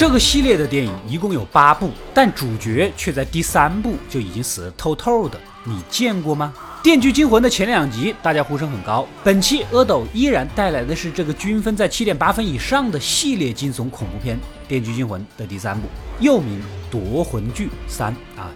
这个系列的电影一共有八部，但主角却在第三部就已经死得透透的，你见过吗？《电锯惊魂》的前两集大家呼声很高，本期阿斗依然带来的是这个均分在七点八分以上的系列惊悚恐怖片《电锯惊魂》的第三部，又名《夺魂锯三》啊。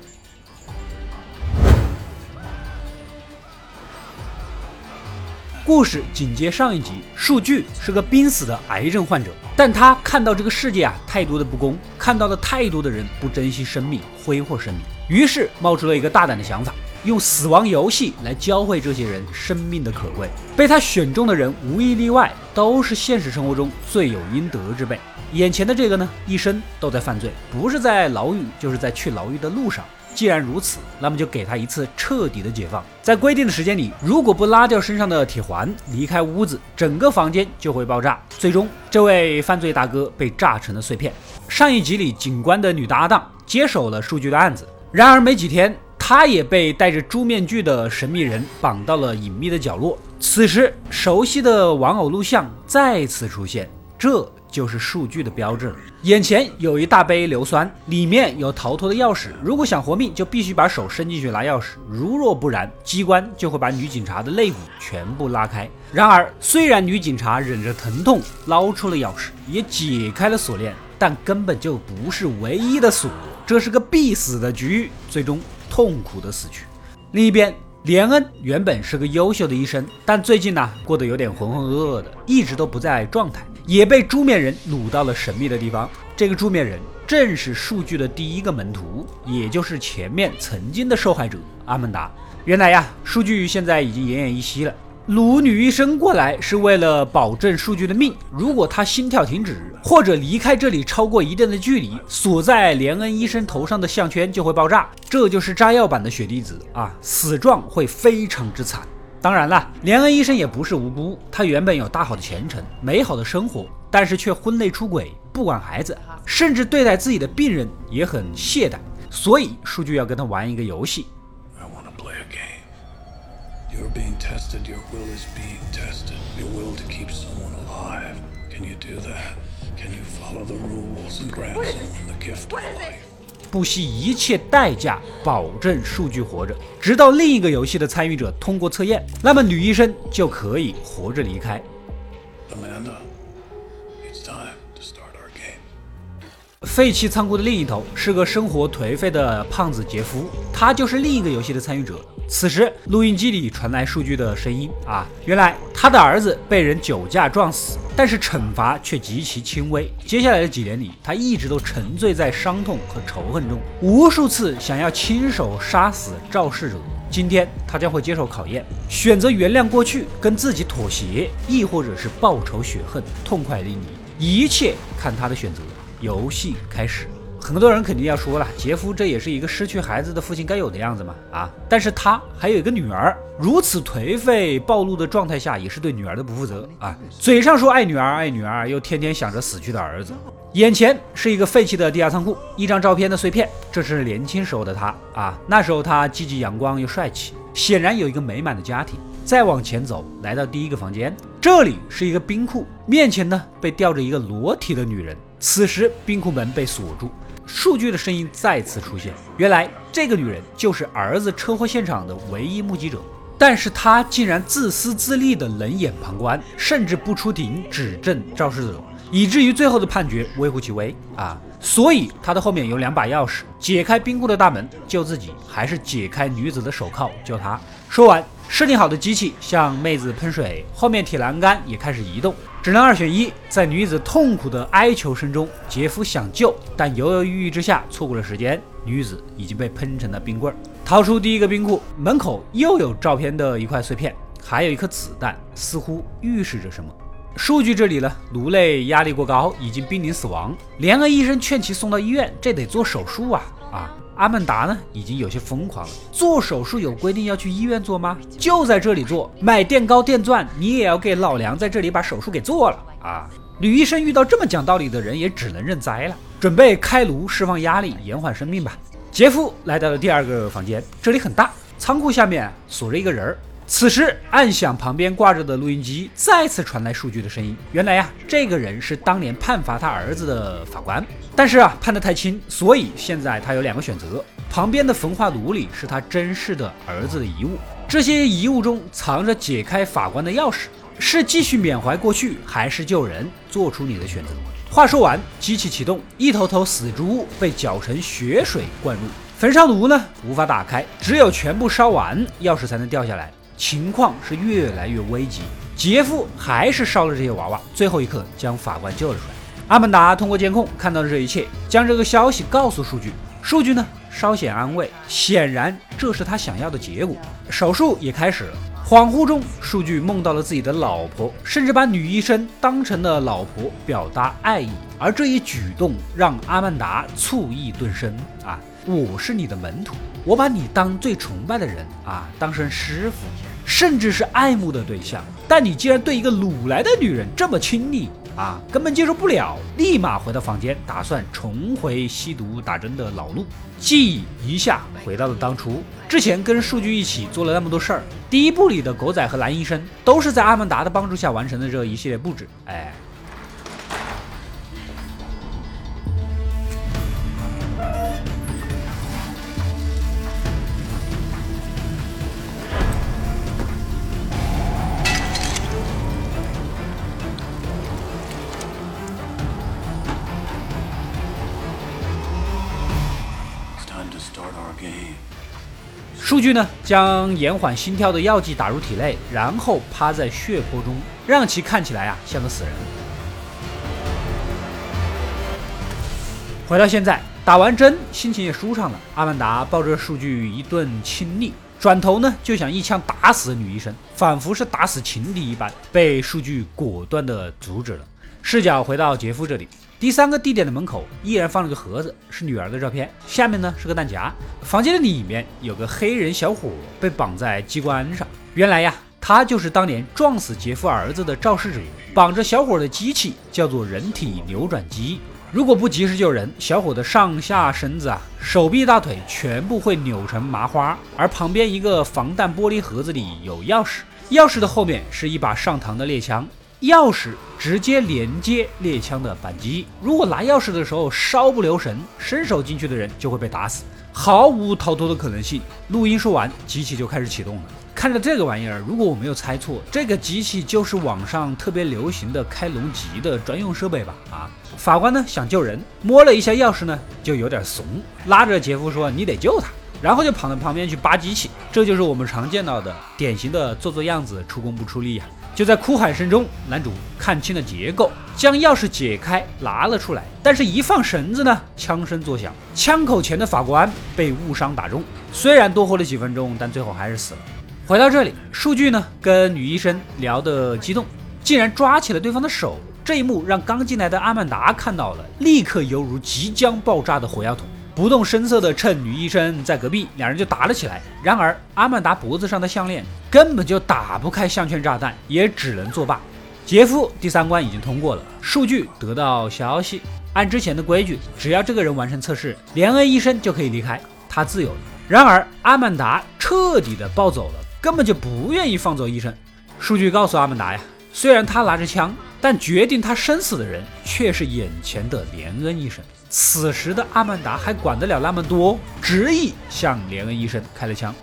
故事紧接上一集，数据是个濒死的癌症患者，但他看到这个世界啊太多的不公，看到了太多的人不珍惜生命，挥霍生命，于是冒出了一个大胆的想法，用死亡游戏来教会这些人生命的可贵。被他选中的人无一例外都是现实生活中罪有应得之辈。眼前的这个呢，一生都在犯罪，不是在牢狱，就是在去牢狱的路上。既然如此，那么就给他一次彻底的解放。在规定的时间里，如果不拉掉身上的铁环，离开屋子，整个房间就会爆炸。最终，这位犯罪大哥被炸成了碎片。上一集里，警官的女搭档接手了数据的案子，然而没几天，他也被戴着猪面具的神秘人绑到了隐秘的角落。此时，熟悉的玩偶录像再次出现，这。就是数据的标志了。眼前有一大杯硫酸，里面有逃脱的钥匙。如果想活命，就必须把手伸进去拿钥匙。如若不然，机关就会把女警察的肋骨全部拉开。然而，虽然女警察忍着疼痛捞出了钥匙，也解开了锁链，但根本就不是唯一的锁。这是个必死的局，最终痛苦的死去。另一边，连恩原本是个优秀的医生，但最近呢，过得有点浑浑噩噩的，一直都不在状态。也被猪面人掳到了神秘的地方。这个猪面人正是数据的第一个门徒，也就是前面曾经的受害者阿曼达。原来呀，数据现在已经奄奄一息了。掳女医生过来是为了保证数据的命，如果他心跳停止或者离开这里超过一定的距离，锁在连恩医生头上的项圈就会爆炸。这就是炸药版的血滴子啊，死状会非常之惨。当然了，连恩医生也不是无辜，他原本有大好的前程、美好的生活，但是却婚内出轨，不管孩子，甚至对待自己的病人也很懈怠。所以，数据要跟他玩一个游戏。不惜一切代价保证数据活着，直到另一个游戏的参与者通过测验，那么女医生就可以活着离开。废弃仓库的另一头是个生活颓废的胖子杰夫，他就是另一个游戏的参与者。此时，录音机里传来数据的声音啊，原来他的儿子被人酒驾撞死，但是惩罚却极其轻微。接下来的几年里，他一直都沉醉在伤痛和仇恨中，无数次想要亲手杀死肇事者。今天，他将会接受考验，选择原谅过去，跟自己妥协，亦或者是报仇雪恨，痛快淋漓，一切看他的选择。游戏开始。很多人肯定要说了，杰夫这也是一个失去孩子的父亲该有的样子嘛啊！但是他还有一个女儿，如此颓废暴露的状态下，也是对女儿的不负责啊！嘴上说爱女儿爱女儿，又天天想着死去的儿子。眼前是一个废弃的地下仓库，一张照片的碎片，这是年轻时候的他啊！那时候他积极阳光又帅气，显然有一个美满的家庭。再往前走，来到第一个房间，这里是一个冰库，面前呢被吊着一个裸体的女人。此时冰库门被锁住。数据的声音再次出现，原来这个女人就是儿子车祸现场的唯一目击者，但是她竟然自私自利的冷眼旁观，甚至不出庭指证肇事者，以至于最后的判决微乎其微啊！所以她的后面有两把钥匙，解开冰库的大门救自己，还是解开女子的手铐救她？说完。设定好的机器向妹子喷水，后面铁栏杆也开始移动，只能二选一。在女子痛苦的哀求声中，杰夫想救，但犹犹豫豫之下错过了时间，女子已经被喷成了冰棍儿。逃出第一个冰库，门口又有照片的一块碎片，还有一颗子弹，似乎预示着什么。数据这里呢，颅内压力过高，已经濒临死亡。联合医生劝其送到医院，这得做手术啊啊！阿曼达呢，已经有些疯狂了。做手术有规定要去医院做吗？就在这里做，买垫高垫钻，你也要给老梁在这里把手术给做了啊！女医生遇到这么讲道理的人，也只能认栽了，准备开颅释放压力，延缓生命吧。杰夫来到了第二个房间，这里很大，仓库下面锁着一个人儿。此时，按响旁边挂着的录音机再次传来数据的声音。原来呀，这个人是当年判罚他儿子的法官，但是啊，判得太轻，所以现在他有两个选择：旁边的焚化炉里是他珍视的儿子的遗物，这些遗物中藏着解开法官的钥匙，是继续缅怀过去，还是救人？做出你的选择。话说完，机器启动，一头头死猪被搅成血水灌入焚烧炉呢，无法打开，只有全部烧完，钥匙才能掉下来。情况是越来越危急，杰夫还是烧了这些娃娃，最后一刻将法官救了出来。阿曼达通过监控看到了这一切，将这个消息告诉数据。数据呢稍显安慰，显然这是他想要的结果。手术也开始了。恍惚中，数据梦到了自己的老婆，甚至把女医生当成了老婆表达爱意。而这一举动让阿曼达醋意顿生啊！我是你的门徒，我把你当最崇拜的人啊，当成师傅，甚至是爱慕的对象。但你竟然对一个掳来的女人这么亲昵啊，根本接受不了！立马回到房间，打算重回吸毒打针的老路，记忆一下回到了当初。之前跟数据一起做了那么多事儿，第一部里的狗仔和蓝医生都是在阿曼达的帮助下完成的这一系列布置。哎。据呢，将延缓心跳的药剂打入体内，然后趴在血泊中，让其看起来啊像个死人。回到现在，打完针，心情也舒畅了。阿曼达抱着数据一顿亲昵，转头呢就想一枪打死女医生，仿佛是打死情敌一般，被数据果断的阻止了。视角回到杰夫这里。第三个地点的门口依然放了个盒子，是女儿的照片，下面呢是个弹夹。房间的里面有个黑人小伙被绑在机关上，原来呀，他就是当年撞死杰夫儿子的肇事者。绑着小伙的机器叫做人体扭转机，如果不及时救人，小伙的上下身子啊、手臂、大腿全部会扭成麻花。而旁边一个防弹玻璃盒子里有钥匙，钥匙的后面是一把上膛的猎枪。钥匙直接连接猎枪的扳机，如果拿钥匙的时候稍不留神，伸手进去的人就会被打死，毫无逃脱的可能性。录音说完，机器就开始启动了。看着这个玩意儿，如果我没有猜错，这个机器就是网上特别流行的开龙脊的专用设备吧？啊，法官呢想救人，摸了一下钥匙呢，就有点怂，拉着杰夫说：“你得救他。”然后就跑到旁边去扒机器，这就是我们常见到的典型的做做样子、出工不出力呀。就在哭喊声中，男主看清了结构，将钥匙解开拿了出来，但是一放绳子呢，枪声作响，枪口前的法官被误伤打中，虽然多活了几分钟，但最后还是死了。回到这里，数据呢跟女医生聊得激动，竟然抓起了对方的手，这一幕让刚进来的阿曼达看到了，立刻犹如即将爆炸的火药桶。不动声色地趁女医生在隔壁，两人就打了起来。然而阿曼达脖子上的项链根本就打不开项圈炸弹，也只能作罢。杰夫第三关已经通过了，数据得到消息，按之前的规矩，只要这个人完成测试，连恩医生就可以离开，他自由了。然而阿曼达彻底的暴走了，根本就不愿意放走医生。数据告诉阿曼达呀，虽然他拿着枪，但决定他生死的人却是眼前的连恩医生。此时的阿曼达还管得了那么多，执意向连恩医生开了枪。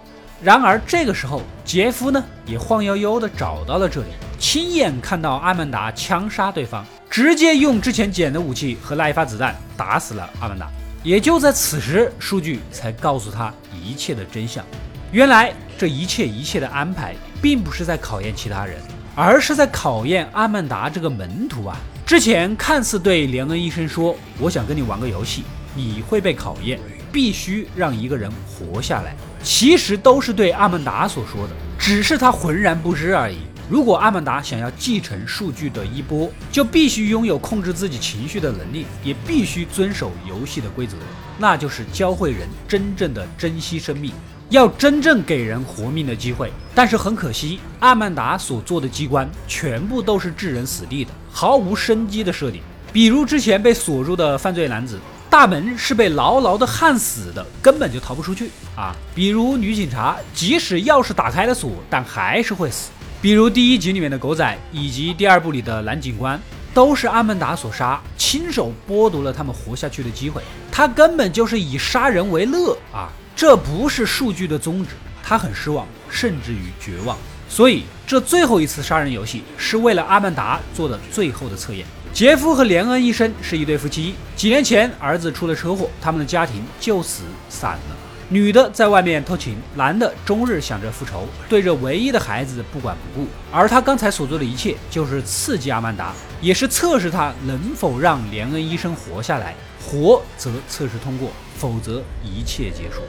然而这个时候，杰夫呢也晃悠悠地找到了这里，亲眼看到阿曼达枪杀对方，直接用之前捡的武器和那一发子弹打死了阿曼达。也就在此时，数据才告诉他一切的真相。原来这一切一切的安排，并不是在考验其他人，而是在考验阿曼达这个门徒啊。之前看似对连恩医生说：“我想跟你玩个游戏，你会被考验，必须让一个人活下来。”其实都是对阿曼达所说的，只是他浑然不知而已。如果阿曼达想要继承数据的衣钵，就必须拥有控制自己情绪的能力，也必须遵守游戏的规则，那就是教会人真正的珍惜生命。要真正给人活命的机会，但是很可惜，阿曼达所做的机关全部都是置人死地的，毫无生机的设定。比如之前被锁住的犯罪男子，大门是被牢牢的焊死的，根本就逃不出去啊。比如女警察，即使钥匙打开了锁，但还是会死。比如第一集里面的狗仔，以及第二部里的男警官，都是阿曼达所杀，亲手剥夺了他们活下去的机会。他根本就是以杀人为乐啊！这不是数据的宗旨。他很失望，甚至于绝望。所以，这最后一次杀人游戏是为了阿曼达做的最后的测验。杰夫和连恩医生是一对夫妻，几年前儿子出了车祸，他们的家庭就此散了。女的在外面偷情，男的终日想着复仇，对着唯一的孩子不管不顾。而他刚才所做的一切，就是刺激阿曼达，也是测试他能否让连恩医生活下来。活则测试通过，否则一切结束。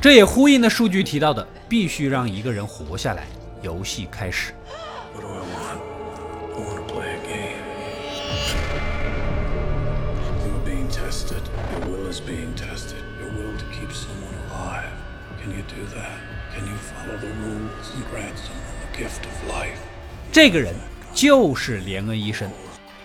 这也呼应了数据提到的，必须让一个人活下来，游戏开始。这个人就是连恩医生。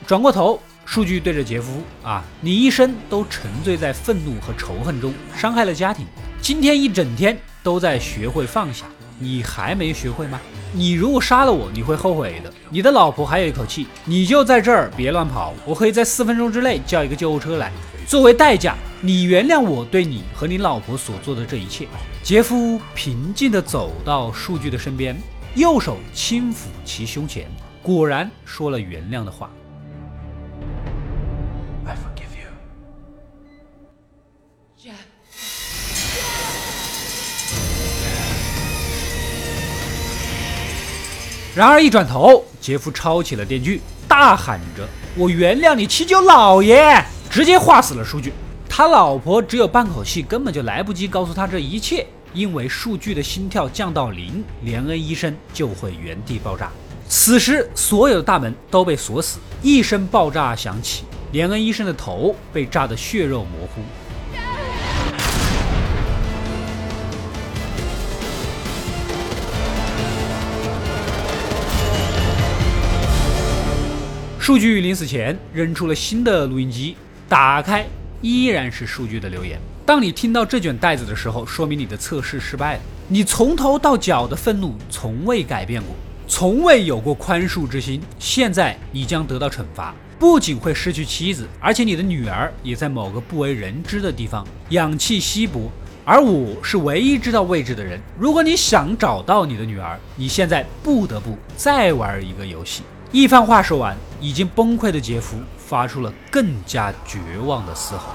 转过头，数据对着杰夫啊，你一生都沉醉在愤怒和仇恨中，伤害了家庭。今天一整天都在学会放下，你还没学会吗？你如果杀了我，你会后悔的。你的老婆还有一口气，你就在这儿别乱跑，我可以在四分钟之内叫一个救护车来。作为代价，你原谅我对你和你老婆所做的这一切。杰夫平静地走到数据的身边，右手轻抚其胸前，果然说了原谅的话。然而一转头，杰夫抄起了电锯，大喊着：“我原谅你，七九老爷！”直接划死了数据。他老婆只有半口气，根本就来不及告诉他这一切。因为数据的心跳降到零，连恩医生就会原地爆炸。此时，所有的大门都被锁死。一声爆炸响起，连恩医生的头被炸得血肉模糊。数据临死前扔出了新的录音机，打开依然是数据的留言。当你听到这卷带子的时候，说明你的测试失败了。你从头到脚的愤怒从未改变过，从未有过宽恕之心。现在你将得到惩罚，不仅会失去妻子，而且你的女儿也在某个不为人知的地方，氧气稀薄。而我是唯一知道位置的人。如果你想找到你的女儿，你现在不得不再玩一个游戏。一番话说完，已经崩溃的杰夫发出了更加绝望的嘶吼。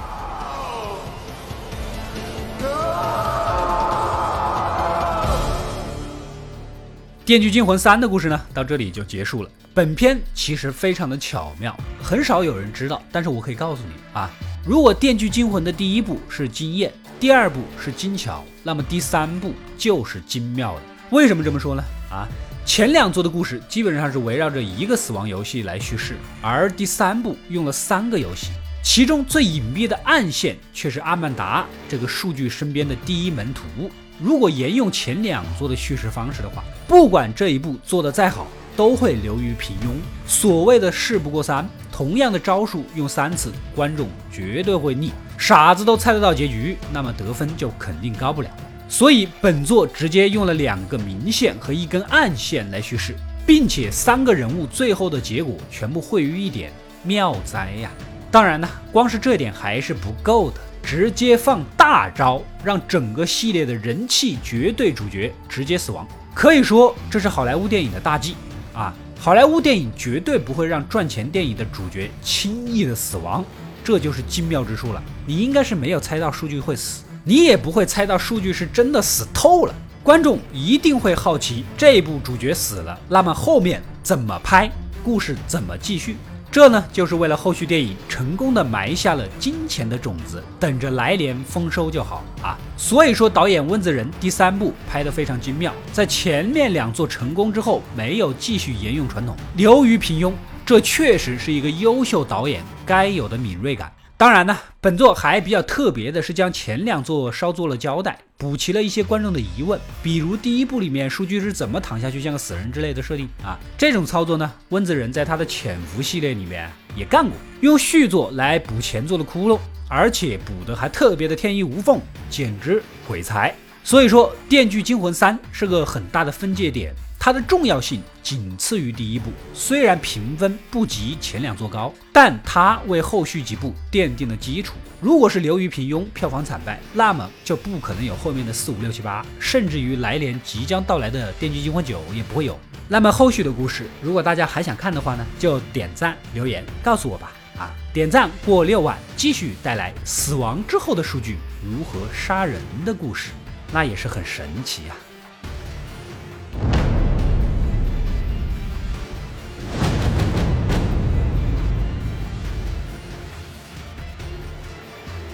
《电锯惊魂三》的故事呢，到这里就结束了。本片其实非常的巧妙，很少有人知道，但是我可以告诉你啊，如果《电锯惊魂》的第一部是惊艳，第二部是精巧，那么第三部就是精妙的。为什么这么说呢？啊？前两座的故事基本上是围绕着一个死亡游戏来叙事，而第三部用了三个游戏，其中最隐蔽的暗线却是阿曼达这个数据身边的第一门徒。如果沿用前两座的叙事方式的话，不管这一部做的再好，都会流于平庸。所谓的事不过三，同样的招数用三次，观众绝对会腻，傻子都猜得到结局，那么得分就肯定高不了。所以本作直接用了两个明线和一根暗线来叙事，并且三个人物最后的结果全部汇于一点，妙哉呀！当然呢，光是这点还是不够的，直接放大招，让整个系列的人气绝对主角直接死亡，可以说这是好莱坞电影的大忌啊！好莱坞电影绝对不会让赚钱电影的主角轻易的死亡，这就是精妙之处了。你应该是没有猜到数据会死。你也不会猜到数据是真的死透了，观众一定会好奇这部主角死了，那么后面怎么拍，故事怎么继续？这呢，就是为了后续电影成功的埋下了金钱的种子，等着来年丰收就好啊。所以说，导演温子仁第三部拍得非常精妙，在前面两座成功之后，没有继续沿用传统，流于平庸，这确实是一个优秀导演该有的敏锐感。当然呢，本作还比较特别的是将前两作稍做了交代，补齐了一些观众的疑问，比如第一部里面数据是怎么躺下去像个死人之类的设定啊。这种操作呢，温子仁在他的潜伏系列里面也干过，用续作来补前作的窟窿，而且补的还特别的天衣无缝，简直鬼才。所以说，《电锯惊魂三》是个很大的分界点。它的重要性仅次于第一部，虽然评分不及前两座高，但它为后续几部奠定了基础。如果是流于平庸、票房惨败，那么就不可能有后面的四五六七八，甚至于来年即将到来的《电锯惊魂九》也不会有。那么后续的故事，如果大家还想看的话呢，就点赞留言告诉我吧。啊，点赞过六万，继续带来死亡之后的数据如何杀人的故事，那也是很神奇呀。